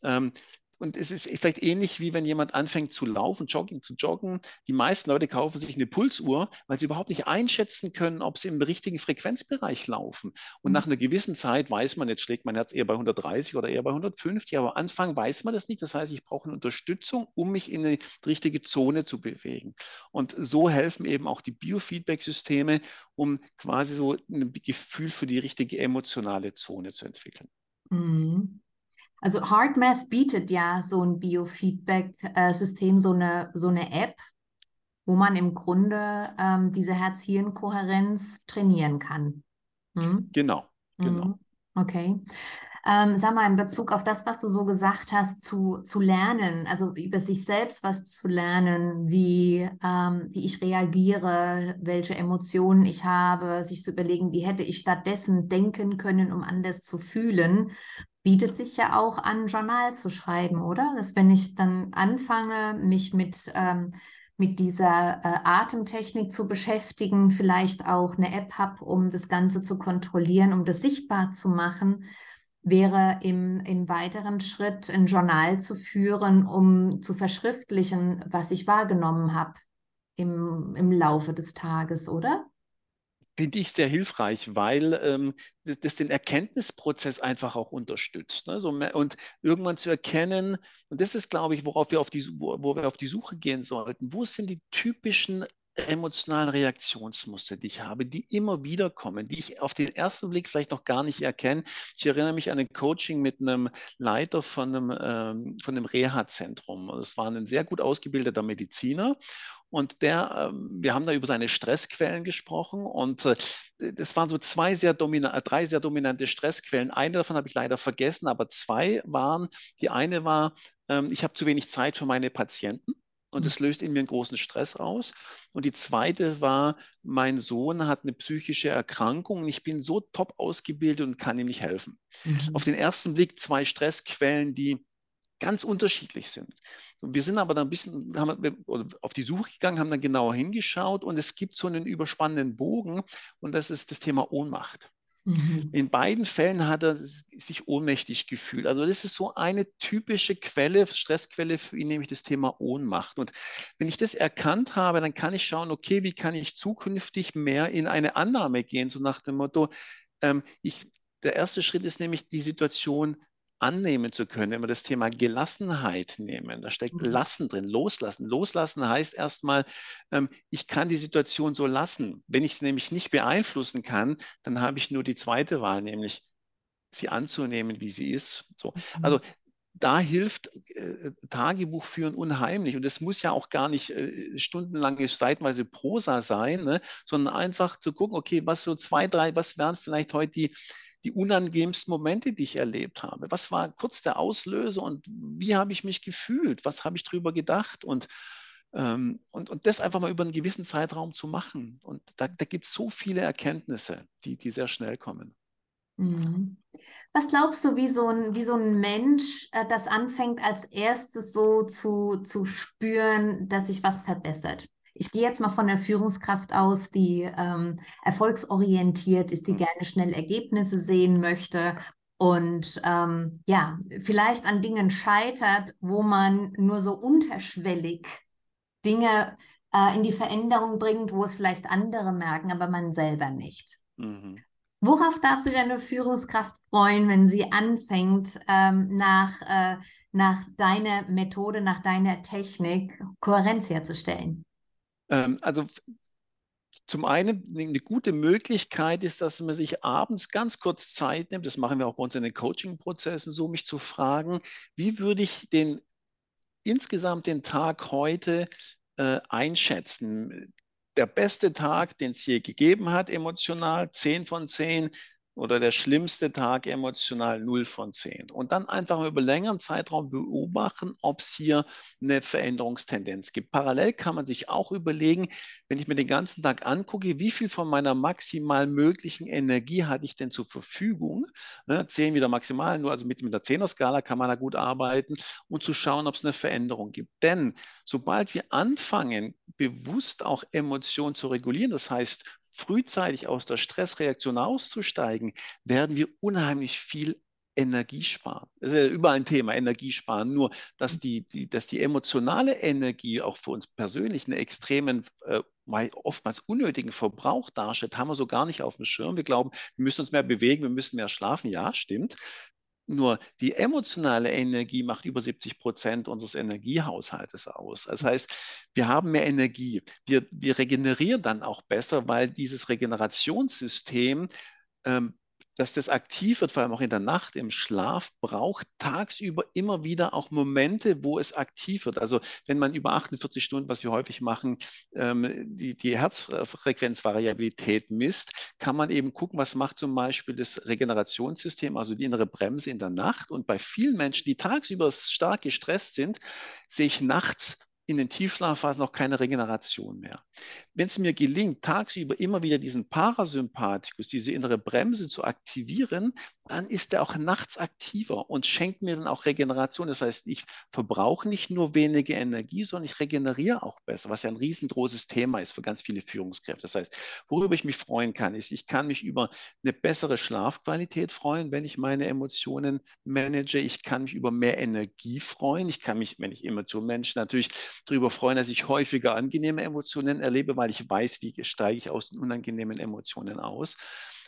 Ähm, und es ist vielleicht ähnlich wie wenn jemand anfängt zu laufen, Jogging zu joggen. Die meisten Leute kaufen sich eine Pulsuhr, weil sie überhaupt nicht einschätzen können, ob sie im richtigen Frequenzbereich laufen. Und mhm. nach einer gewissen Zeit weiß man, jetzt schlägt mein Herz eher bei 130 oder eher bei 150, aber am Anfang weiß man das nicht. Das heißt, ich brauche eine Unterstützung, um mich in eine richtige Zone zu bewegen. Und so helfen eben auch die Biofeedback-Systeme, um quasi so ein Gefühl für die richtige emotionale Zone zu entwickeln. Mhm. Also HeartMath bietet ja so ein Biofeedback-System, so eine, so eine App, wo man im Grunde ähm, diese Herz-Hirn-Kohärenz trainieren kann. Hm? Genau, genau. Hm, okay. Ähm, sag mal, in Bezug auf das, was du so gesagt hast, zu, zu lernen, also über sich selbst was zu lernen, wie, ähm, wie ich reagiere, welche Emotionen ich habe, sich zu überlegen, wie hätte ich stattdessen denken können, um anders zu fühlen bietet sich ja auch an, Journal zu schreiben, oder? Dass wenn ich dann anfange, mich mit, ähm, mit dieser äh, Atemtechnik zu beschäftigen, vielleicht auch eine App habe, um das Ganze zu kontrollieren, um das sichtbar zu machen, wäre im, im weiteren Schritt ein Journal zu führen, um zu verschriftlichen, was ich wahrgenommen habe im, im Laufe des Tages, oder? Finde ich sehr hilfreich, weil ähm, das den Erkenntnisprozess einfach auch unterstützt. Ne? So, und irgendwann zu erkennen, und das ist, glaube ich, worauf wir auf die, wo, wo wir auf die Suche gehen sollten, wo sind die typischen emotionalen Reaktionsmuster, die ich habe, die immer wieder kommen, die ich auf den ersten Blick vielleicht noch gar nicht erkenne. Ich erinnere mich an ein Coaching mit einem Leiter von einem, ähm, einem Reha-Zentrum. Das war ein sehr gut ausgebildeter Mediziner und der, ähm, wir haben da über seine Stressquellen gesprochen und äh, das waren so zwei sehr dominante, drei sehr dominante Stressquellen. Eine davon habe ich leider vergessen, aber zwei waren. Die eine war, ähm, ich habe zu wenig Zeit für meine Patienten. Und es löst in mir einen großen Stress aus. Und die zweite war, mein Sohn hat eine psychische Erkrankung und ich bin so top ausgebildet und kann ihm nicht helfen. Mhm. Auf den ersten Blick zwei Stressquellen, die ganz unterschiedlich sind. Wir sind aber dann ein bisschen haben auf die Suche gegangen, haben dann genauer hingeschaut und es gibt so einen überspannenden Bogen und das ist das Thema Ohnmacht. Mhm. In beiden Fällen hat er sich ohnmächtig gefühlt. Also das ist so eine typische Quelle, Stressquelle für ihn, nämlich das Thema Ohnmacht. Und wenn ich das erkannt habe, dann kann ich schauen, okay, wie kann ich zukünftig mehr in eine Annahme gehen, so nach dem Motto, ähm, ich, der erste Schritt ist nämlich die Situation annehmen zu können, wenn wir das Thema Gelassenheit nehmen, da steckt mhm. Lassen drin, loslassen. Loslassen heißt erstmal, ähm, ich kann die Situation so lassen. Wenn ich es nämlich nicht beeinflussen kann, dann habe ich nur die zweite Wahl, nämlich sie anzunehmen, wie sie ist. So. Mhm. Also da hilft äh, Tagebuch führen unheimlich. Und es muss ja auch gar nicht äh, stundenlange, seitenweise Prosa sein, ne? sondern einfach zu gucken, okay, was so zwei, drei, was wären vielleicht heute die die unangenehmsten Momente, die ich erlebt habe. Was war kurz der Auslöser und wie habe ich mich gefühlt? Was habe ich darüber gedacht? Und, ähm, und, und das einfach mal über einen gewissen Zeitraum zu machen. Und da, da gibt es so viele Erkenntnisse, die, die sehr schnell kommen. Mhm. Was glaubst du, wie so ein, wie so ein Mensch äh, das anfängt, als erstes so zu, zu spüren, dass sich was verbessert? Ich gehe jetzt mal von der Führungskraft aus, die ähm, erfolgsorientiert ist, die mhm. gerne schnell Ergebnisse sehen möchte und ähm, ja, vielleicht an Dingen scheitert, wo man nur so unterschwellig Dinge äh, in die Veränderung bringt, wo es vielleicht andere merken, aber man selber nicht. Mhm. Worauf darf sich eine Führungskraft freuen, wenn sie anfängt, ähm, nach, äh, nach deiner Methode, nach deiner Technik Kohärenz herzustellen? Ähm, also zum einen eine gute Möglichkeit ist, dass man sich abends ganz kurz Zeit nimmt, das machen wir auch bei uns in den Coaching-Prozessen so, mich zu fragen, wie würde ich den insgesamt den Tag heute äh, einschätzen? Der beste Tag, den es je gegeben hat, emotional, 10 von 10, oder der schlimmste Tag emotional 0 von 10. Und dann einfach über längeren Zeitraum beobachten, ob es hier eine Veränderungstendenz gibt. Parallel kann man sich auch überlegen, wenn ich mir den ganzen Tag angucke, wie viel von meiner maximal möglichen Energie hatte ich denn zur Verfügung? Ne, 10 wieder maximal, nur also mit, mit der 10er-Skala kann man da gut arbeiten und zu schauen, ob es eine Veränderung gibt. Denn sobald wir anfangen, bewusst auch Emotionen zu regulieren, das heißt, frühzeitig aus der Stressreaktion auszusteigen, werden wir unheimlich viel Energie sparen. Das ist ja überall ein Thema, Energie sparen. Nur, dass die, die, dass die emotionale Energie auch für uns persönlich einen extremen, äh, oftmals unnötigen Verbrauch darstellt, haben wir so gar nicht auf dem Schirm. Wir glauben, wir müssen uns mehr bewegen, wir müssen mehr schlafen. Ja, stimmt. Nur die emotionale Energie macht über 70 Prozent unseres Energiehaushaltes aus. Das heißt, wir haben mehr Energie. Wir, wir regenerieren dann auch besser, weil dieses Regenerationssystem ähm, dass das aktiv wird, vor allem auch in der Nacht, im Schlaf, braucht tagsüber immer wieder auch Momente, wo es aktiv wird. Also wenn man über 48 Stunden, was wir häufig machen, ähm, die, die Herzfrequenzvariabilität misst, kann man eben gucken, was macht zum Beispiel das Regenerationssystem, also die innere Bremse in der Nacht. Und bei vielen Menschen, die tagsüber stark gestresst sind, sehe ich nachts in den Tiefschlafphasen noch keine Regeneration mehr. Wenn es mir gelingt, tagsüber immer wieder diesen Parasympathikus, diese innere Bremse zu aktivieren, dann ist er auch nachts aktiver und schenkt mir dann auch Regeneration. Das heißt, ich verbrauche nicht nur weniger Energie, sondern ich regeneriere auch besser, was ja ein riesengroßes Thema ist für ganz viele Führungskräfte. Das heißt, worüber ich mich freuen kann, ist, ich kann mich über eine bessere Schlafqualität freuen, wenn ich meine Emotionen manage. Ich kann mich über mehr Energie freuen. Ich kann mich, wenn ich Emotionen manage, natürlich darüber freuen, dass ich häufiger angenehme Emotionen erlebe, weil ich weiß, wie steige ich aus den unangenehmen Emotionen aus.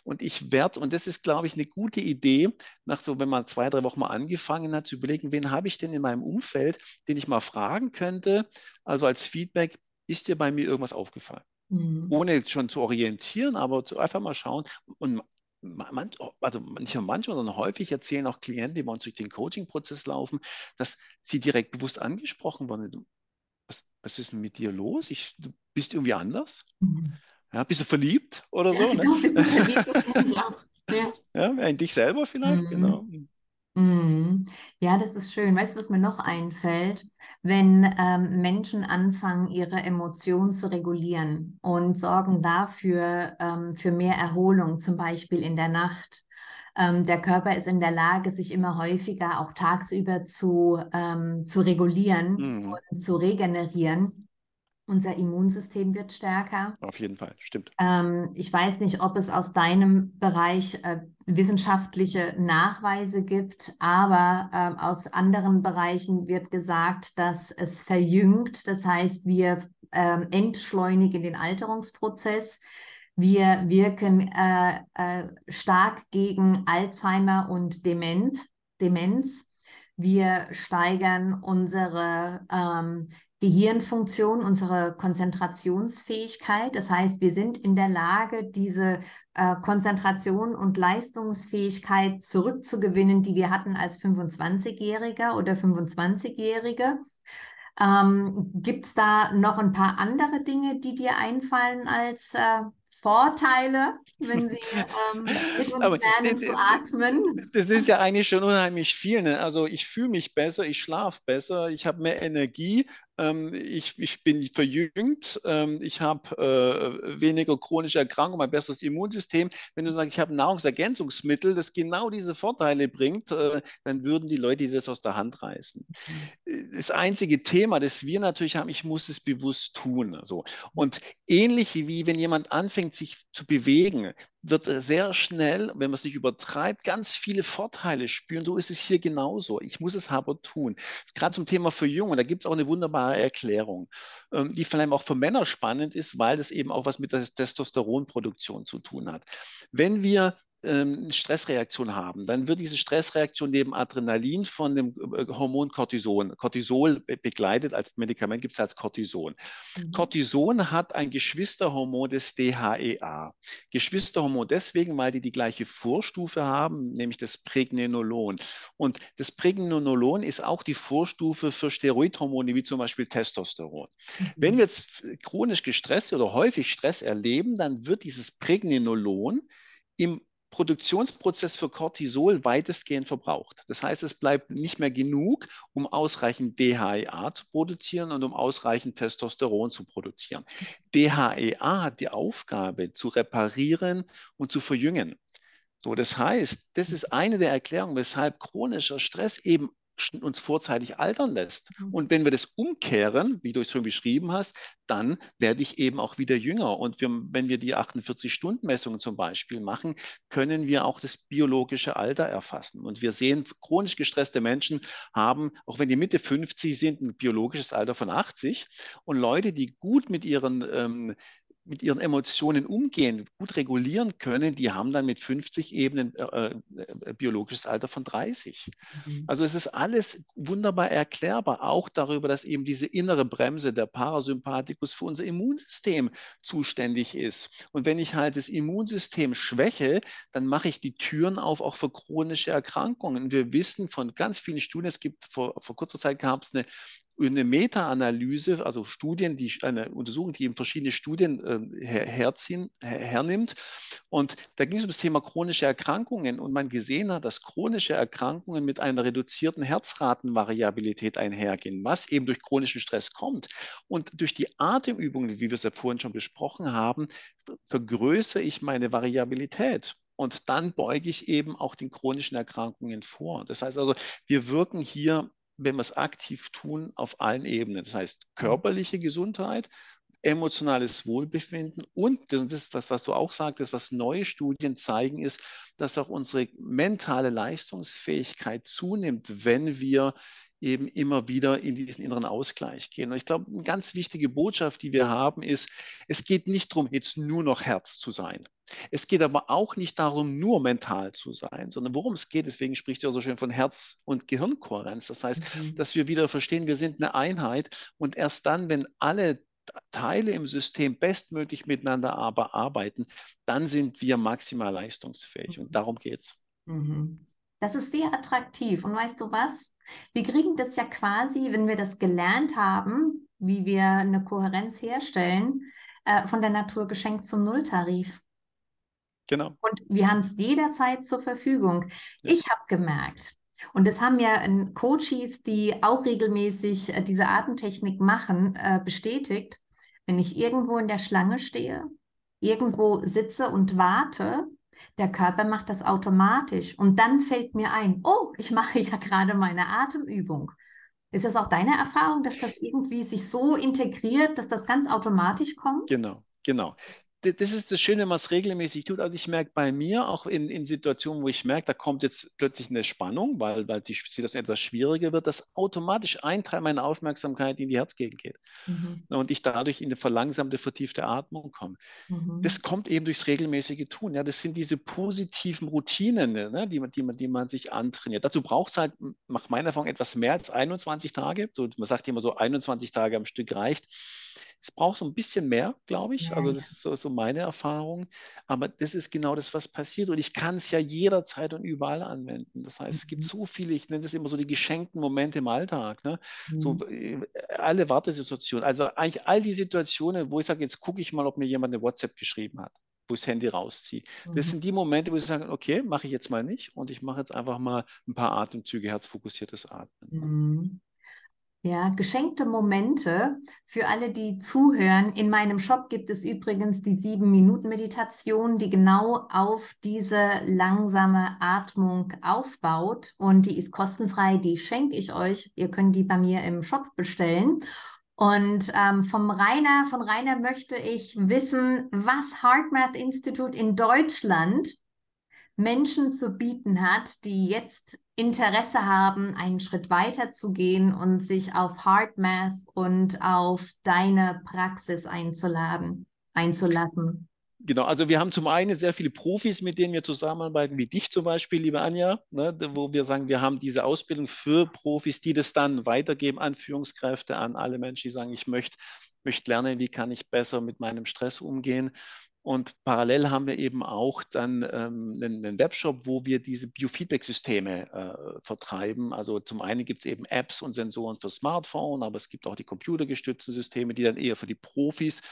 Und ich werde, und das ist, glaube ich, eine gute Idee, nach so, wenn man zwei, drei Wochen mal angefangen hat, zu überlegen, wen habe ich denn in meinem Umfeld, den ich mal fragen könnte, also als Feedback, ist dir bei mir irgendwas aufgefallen? Mhm. Ohne schon zu orientieren, aber zu einfach mal schauen. Und man, also nicht nur manchmal, sondern häufig erzählen auch Klienten, die bei uns durch den Coaching-Prozess laufen, dass sie direkt bewusst angesprochen wurden. Was, was ist denn mit dir los? Ich, du bist irgendwie anders. Mhm. Ja, bist du verliebt oder so? Ja, genau, ne? bist du verliebt, das kann ich auch. Ja. ja, in dich selber vielleicht, mhm. genau. Mhm. Ja, das ist schön. Weißt du, was mir noch einfällt? Wenn ähm, Menschen anfangen, ihre Emotionen zu regulieren und sorgen dafür ähm, für mehr Erholung, zum Beispiel in der Nacht. Ähm, der Körper ist in der Lage, sich immer häufiger auch tagsüber zu, ähm, zu regulieren mhm. und zu regenerieren. Unser Immunsystem wird stärker. Auf jeden Fall, stimmt. Ähm, ich weiß nicht, ob es aus deinem Bereich äh, wissenschaftliche Nachweise gibt, aber äh, aus anderen Bereichen wird gesagt, dass es verjüngt. Das heißt, wir äh, entschleunigen den Alterungsprozess. Wir wirken äh, äh, stark gegen Alzheimer und Dement, Demenz. Wir steigern unsere ähm, Gehirnfunktion, unsere Konzentrationsfähigkeit. Das heißt, wir sind in der Lage, diese äh, Konzentration und Leistungsfähigkeit zurückzugewinnen, die wir hatten als 25-Jähriger oder 25-Jährige. Ähm, Gibt es da noch ein paar andere Dinge, die dir einfallen als äh, Vorteile, wenn Sie ähm, mit uns Aber lernen zu atmen? Das ist ja eigentlich schon unheimlich viel. Ne? Also ich fühle mich besser, ich schlafe besser, ich habe mehr Energie, ich, ich, bin verjüngt, ähm, ich habe äh, weniger chronische Erkrankungen, ein besseres Immunsystem. Wenn du sagst, ich habe Nahrungsergänzungsmittel, das genau diese Vorteile bringt, äh, dann würden die Leute das aus der Hand reißen. Mhm. Das einzige Thema, das wir natürlich haben, ich muss es bewusst tun. So. Und ähnlich wie wenn jemand anfängt, sich zu bewegen, wird sehr schnell, wenn man sich übertreibt, ganz viele Vorteile spüren. So ist es hier genauso. Ich muss es aber tun. Gerade zum Thema Verjüngung, da gibt es auch eine wunderbare Erklärung, ähm, die vor allem auch für Männer spannend ist, weil das eben auch was mit der Testosteronproduktion zu tun hat. Wenn wir ähm, Stressreaktion haben, dann wird diese Stressreaktion neben Adrenalin von dem äh, Hormon Cortison, Cortisol begleitet. Als Medikament gibt es als Cortison. Mhm. Cortison hat ein Geschwisterhormon des DHEA. Geschwisterhormon deswegen, weil die die gleiche Vorstufe haben, nämlich das Pregnenolon. Und das Pregnenolon ist auch die Vorstufe für Steroidhormone wie zum Beispiel Testosteron. Mhm. Wenn wir jetzt chronisch gestresst oder häufig Stress erleben, dann wird dieses Pregnenolon im Produktionsprozess für Cortisol weitestgehend verbraucht. Das heißt, es bleibt nicht mehr genug, um ausreichend DHEA zu produzieren und um ausreichend Testosteron zu produzieren. DHEA hat die Aufgabe, zu reparieren und zu verjüngen. So, das heißt, das ist eine der Erklärungen, weshalb chronischer Stress eben uns vorzeitig altern lässt. Mhm. Und wenn wir das umkehren, wie du es schon beschrieben hast, dann werde ich eben auch wieder jünger. Und wir, wenn wir die 48-Stunden-Messungen zum Beispiel machen, können wir auch das biologische Alter erfassen. Und wir sehen, chronisch gestresste Menschen haben, auch wenn die Mitte 50 sind, ein biologisches Alter von 80. Und Leute, die gut mit ihren ähm, mit ihren Emotionen umgehen, gut regulieren können, die haben dann mit 50 Ebenen äh, äh, biologisches Alter von 30. Mhm. Also es ist alles wunderbar erklärbar, auch darüber, dass eben diese innere Bremse, der Parasympathikus, für unser Immunsystem zuständig ist. Und wenn ich halt das Immunsystem schwäche, dann mache ich die Türen auf auch für chronische Erkrankungen. Wir wissen von ganz vielen Studien, es gibt vor, vor kurzer Zeit gab es eine eine Meta-Analyse, also Studien, die eine Untersuchung, die eben verschiedene Studien äh, her, herziehen, her, hernimmt. Und da ging es um das Thema chronische Erkrankungen und man gesehen hat, dass chronische Erkrankungen mit einer reduzierten Herzratenvariabilität einhergehen, was eben durch chronischen Stress kommt. Und durch die Atemübungen, wie wir es ja vorhin schon besprochen haben, vergrößere ich meine Variabilität. Und dann beuge ich eben auch den chronischen Erkrankungen vor. Das heißt also, wir wirken hier wenn wir es aktiv tun, auf allen Ebenen. Das heißt körperliche Gesundheit, emotionales Wohlbefinden und das ist was, was du auch sagtest, was neue Studien zeigen, ist, dass auch unsere mentale Leistungsfähigkeit zunimmt, wenn wir eben immer wieder in diesen inneren Ausgleich gehen. Und ich glaube, eine ganz wichtige Botschaft, die wir haben, ist, es geht nicht darum, jetzt nur noch Herz zu sein. Es geht aber auch nicht darum, nur mental zu sein, sondern worum es geht, deswegen spricht er so schön von Herz- und Gehirnkohärenz. Das heißt, mhm. dass wir wieder verstehen, wir sind eine Einheit und erst dann, wenn alle Teile im System bestmöglich miteinander aber arbeiten, dann sind wir maximal leistungsfähig. Und mhm. darum geht es. Mhm. Das ist sehr attraktiv. Und weißt du was? Wir kriegen das ja quasi, wenn wir das gelernt haben, wie wir eine Kohärenz herstellen, äh, von der Natur geschenkt zum Nulltarif. Genau. Und wir haben es jederzeit zur Verfügung. Ja. Ich habe gemerkt, und das haben ja ähm, Coaches, die auch regelmäßig äh, diese Atemtechnik machen, äh, bestätigt. Wenn ich irgendwo in der Schlange stehe, irgendwo sitze und warte, der Körper macht das automatisch. Und dann fällt mir ein, oh, ich mache ja gerade meine Atemübung. Ist das auch deine Erfahrung, dass das irgendwie sich so integriert, dass das ganz automatisch kommt? Genau, genau das ist das Schöne, was regelmäßig tut. Also ich merke bei mir auch in, in Situationen, wo ich merke, da kommt jetzt plötzlich eine Spannung, weil, weil die, das etwas schwieriger wird, dass automatisch ein Teil meiner Aufmerksamkeit in die Herzgegend geht mhm. und ich dadurch in eine verlangsamte, vertiefte Atmung komme. Mhm. Das kommt eben durchs regelmäßige Tun. Ja, das sind diese positiven Routinen, ne, die, man, die, man, die man sich antrainiert. Dazu braucht es halt, nach meiner Erfahrung, etwas mehr als 21 Tage. So, man sagt immer so, 21 Tage am Stück reicht. Es braucht so ein bisschen mehr, glaube ich. Also das ist so, so, meine Erfahrung. Aber das ist genau das, was passiert. Und ich kann es ja jederzeit und überall anwenden. Das heißt, es gibt mhm. so viele, ich nenne das immer so die geschenkten Momente im Alltag. Ne? Mhm. So äh, alle Wartesituationen. Also eigentlich all die Situationen, wo ich sage, jetzt gucke ich mal, ob mir jemand eine WhatsApp geschrieben hat wo ich das Handy rausziehe. Mhm. Das sind die Momente, wo ich sage, okay, mache ich jetzt mal nicht und ich mache jetzt einfach mal ein paar Atemzüge, herzfokussiertes Atmen. Mhm. Ja, geschenkte Momente für alle, die zuhören. In meinem Shop gibt es übrigens die sieben Minuten Meditation, die genau auf diese langsame Atmung aufbaut und die ist kostenfrei. Die schenke ich euch. Ihr könnt die bei mir im Shop bestellen. Und ähm, vom Rainer, von Rainer möchte ich wissen, was HeartMath Institute in Deutschland Menschen zu bieten hat, die jetzt Interesse haben, einen Schritt weiter zu gehen und sich auf Hard Math und auf deine Praxis einzuladen, einzulassen? Genau, also wir haben zum einen sehr viele Profis, mit denen wir zusammenarbeiten, wie dich zum Beispiel, liebe Anja, ne, wo wir sagen, wir haben diese Ausbildung für Profis, die das dann weitergeben an Führungskräfte, an alle Menschen, die sagen, ich möchte, möchte lernen, wie kann ich besser mit meinem Stress umgehen. Und parallel haben wir eben auch dann ähm, einen, einen, Webshop, wo wir diese Biofeedback-Systeme äh, vertreiben. Also zum einen gibt es eben Apps und Sensoren für Smartphone, aber es gibt auch die computergestützten Systeme, die dann eher für die Profis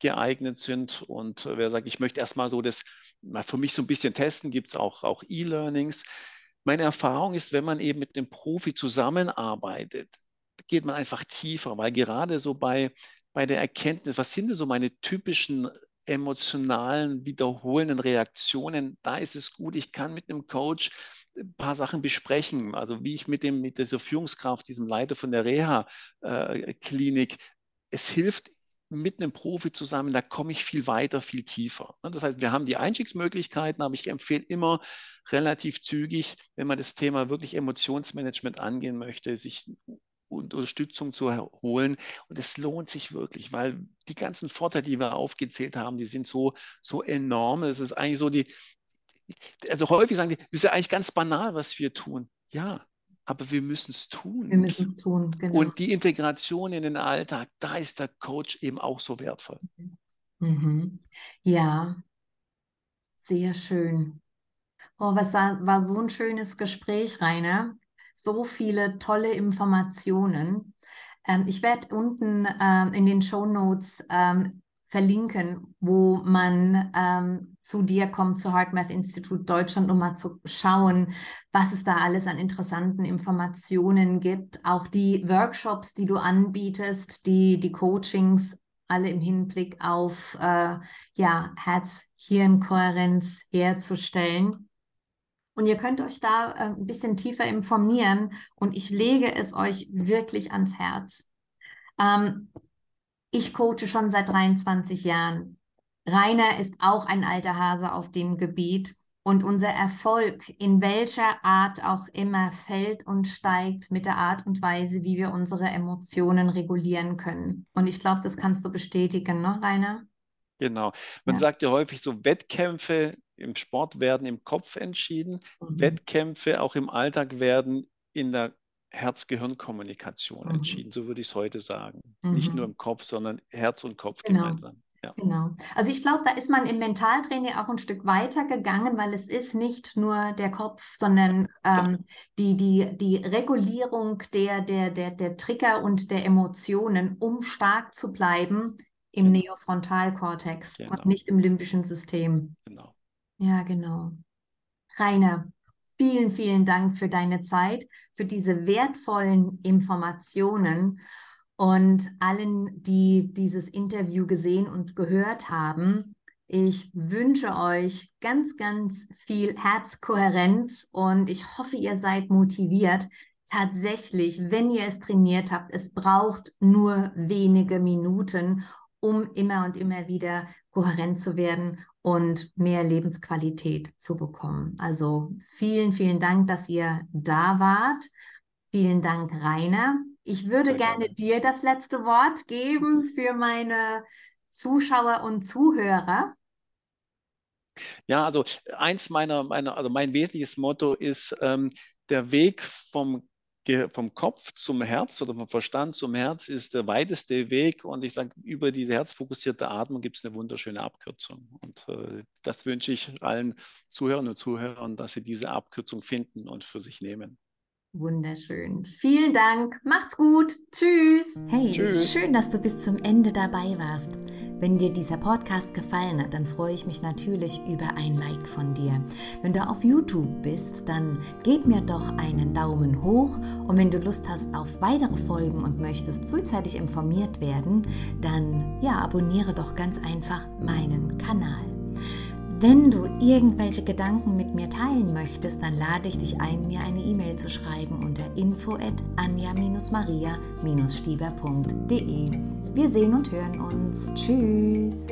geeignet sind. Und äh, wer sagt, ich möchte erstmal so das mal für mich so ein bisschen testen, gibt es auch, auch E-Learnings. Meine Erfahrung ist, wenn man eben mit einem Profi zusammenarbeitet, geht man einfach tiefer, weil gerade so bei, bei der Erkenntnis, was sind denn so meine typischen emotionalen, wiederholenden Reaktionen, da ist es gut, ich kann mit einem Coach ein paar Sachen besprechen. Also wie ich mit dem, mit dieser Führungskraft, diesem Leiter von der Reha-Klinik, äh, es hilft mit einem Profi zusammen, da komme ich viel weiter, viel tiefer. Das heißt, wir haben die Einstiegsmöglichkeiten, aber ich empfehle immer relativ zügig, wenn man das Thema wirklich Emotionsmanagement angehen möchte, sich Unterstützung zu holen. Und es lohnt sich wirklich, weil die ganzen Vorteile, die wir aufgezählt haben, die sind so, so enorm. Es ist eigentlich so die, also häufig sagen die, das ist ja eigentlich ganz banal, was wir tun. Ja, aber wir müssen es tun. Wir müssen es tun, genau. Und die Integration in den Alltag, da ist der Coach eben auch so wertvoll. Mhm. Ja, sehr schön. Oh, was war, war so ein schönes Gespräch, Rainer so viele tolle Informationen. Ähm, ich werde unten ähm, in den Show Notes ähm, verlinken, wo man ähm, zu dir kommt, zu HeartMath Institut Deutschland, um mal zu schauen, was es da alles an interessanten Informationen gibt. Auch die Workshops, die du anbietest, die, die Coachings, alle im Hinblick auf äh, ja, Herz-Hirn-Kohärenz herzustellen. Und ihr könnt euch da äh, ein bisschen tiefer informieren und ich lege es euch wirklich ans Herz. Ähm, ich coache schon seit 23 Jahren. Rainer ist auch ein alter Hase auf dem Gebiet und unser Erfolg, in welcher Art auch immer, fällt und steigt mit der Art und Weise, wie wir unsere Emotionen regulieren können. Und ich glaube, das kannst du bestätigen, ne, Rainer? Genau. Man ja. sagt ja häufig so, Wettkämpfe im Sport werden im Kopf entschieden, mhm. Wettkämpfe auch im Alltag werden in der Herz-Gehirn-Kommunikation mhm. entschieden, so würde ich es heute sagen. Mhm. Nicht nur im Kopf, sondern Herz und Kopf genau. gemeinsam. Ja. Genau. Also ich glaube, da ist man im Mentaltraining auch ein Stück weiter gegangen, weil es ist nicht nur der Kopf, sondern ähm, die, die, die Regulierung der, der, der, der Trigger und der Emotionen, um stark zu bleiben im genau. Neofrontalkortex genau. und nicht im limbischen System. Genau. Ja, genau. Rainer, vielen, vielen Dank für deine Zeit, für diese wertvollen Informationen und allen, die dieses Interview gesehen und gehört haben. Ich wünsche euch ganz, ganz viel Herzkohärenz und ich hoffe, ihr seid motiviert. Tatsächlich, wenn ihr es trainiert habt, es braucht nur wenige Minuten, um immer und immer wieder kohärent zu werden und mehr Lebensqualität zu bekommen. Also vielen, vielen Dank, dass ihr da wart. Vielen Dank, Rainer. Ich würde Sehr gerne, dir das letzte Wort geben für meine Zuschauer und Zuhörer. Ja, also eins meiner, meiner also mein wesentliches Motto ist, ähm, der Weg vom vom Kopf zum Herz oder vom Verstand zum Herz ist der weiteste Weg. Und ich sage, über diese herzfokussierte Atmung gibt es eine wunderschöne Abkürzung. Und äh, das wünsche ich allen Zuhörern und Zuhörern, dass sie diese Abkürzung finden und für sich nehmen. Wunderschön. Vielen Dank. Macht's gut. Tschüss. Hey, Tschüss. schön, dass du bis zum Ende dabei warst. Wenn dir dieser Podcast gefallen hat, dann freue ich mich natürlich über ein Like von dir. Wenn du auf YouTube bist, dann gib mir doch einen Daumen hoch und wenn du Lust hast auf weitere Folgen und möchtest frühzeitig informiert werden, dann ja, abonniere doch ganz einfach meinen Kanal. Wenn du irgendwelche Gedanken mit mir teilen möchtest, dann lade ich dich ein, mir eine E-Mail zu schreiben unter info at anja-maria-stieber.de. Wir sehen und hören uns. Tschüss!